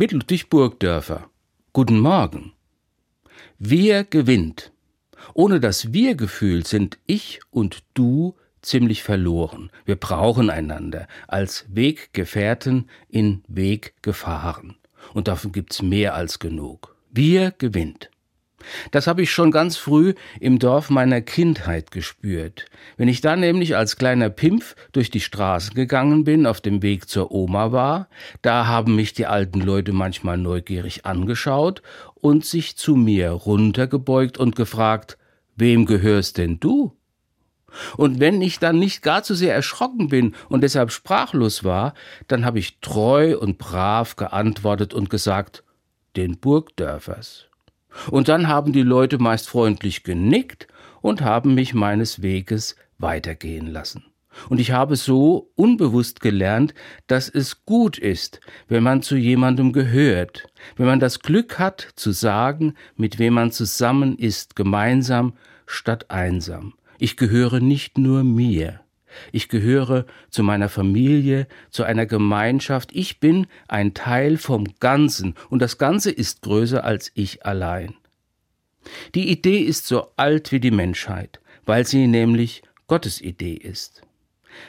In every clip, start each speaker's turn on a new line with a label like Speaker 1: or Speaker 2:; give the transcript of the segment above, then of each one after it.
Speaker 1: mit Ludwig Burgdörfer. Guten Morgen. Wir gewinnt. Ohne das Wir-Gefühl sind ich und du ziemlich verloren. Wir brauchen einander als Weggefährten in Weggefahren. Und davon gibt's mehr als genug. Wir gewinnt. Das habe ich schon ganz früh im Dorf meiner Kindheit gespürt. Wenn ich da nämlich als kleiner Pimpf durch die Straßen gegangen bin, auf dem Weg zur Oma war, da haben mich die alten Leute manchmal neugierig angeschaut und sich zu mir runtergebeugt und gefragt, wem gehörst denn du? Und wenn ich dann nicht gar zu sehr erschrocken bin und deshalb sprachlos war, dann habe ich treu und brav geantwortet und gesagt, den Burgdörfers. Und dann haben die Leute meist freundlich genickt und haben mich meines Weges weitergehen lassen. Und ich habe so unbewusst gelernt, dass es gut ist, wenn man zu jemandem gehört, wenn man das Glück hat zu sagen, mit wem man zusammen ist, gemeinsam statt einsam. Ich gehöre nicht nur mir. Ich gehöre zu meiner Familie, zu einer Gemeinschaft. Ich bin ein Teil vom Ganzen und das Ganze ist größer als ich allein. Die Idee ist so alt wie die Menschheit, weil sie nämlich Gottes Idee ist.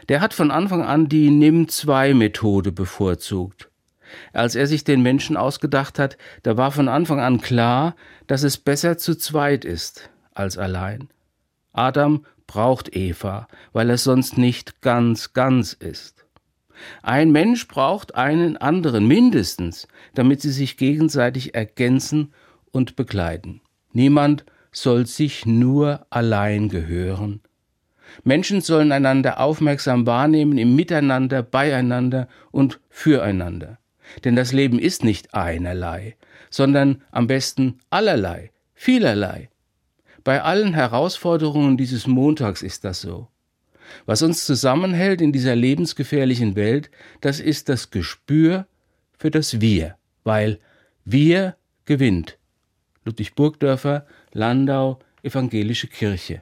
Speaker 1: Der hat von Anfang an die Nimm-2-Methode bevorzugt. Als er sich den Menschen ausgedacht hat, da war von Anfang an klar, dass es besser zu zweit ist als allein. Adam braucht Eva, weil er sonst nicht ganz ganz ist. Ein Mensch braucht einen anderen mindestens, damit sie sich gegenseitig ergänzen und begleiten. Niemand soll sich nur allein gehören. Menschen sollen einander aufmerksam wahrnehmen im Miteinander, beieinander und füreinander. Denn das Leben ist nicht einerlei, sondern am besten allerlei, vielerlei. Bei allen Herausforderungen dieses Montags ist das so. Was uns zusammenhält in dieser lebensgefährlichen Welt, das ist das Gespür für das Wir, weil Wir gewinnt. Ludwig Burgdörfer, Landau, Evangelische Kirche.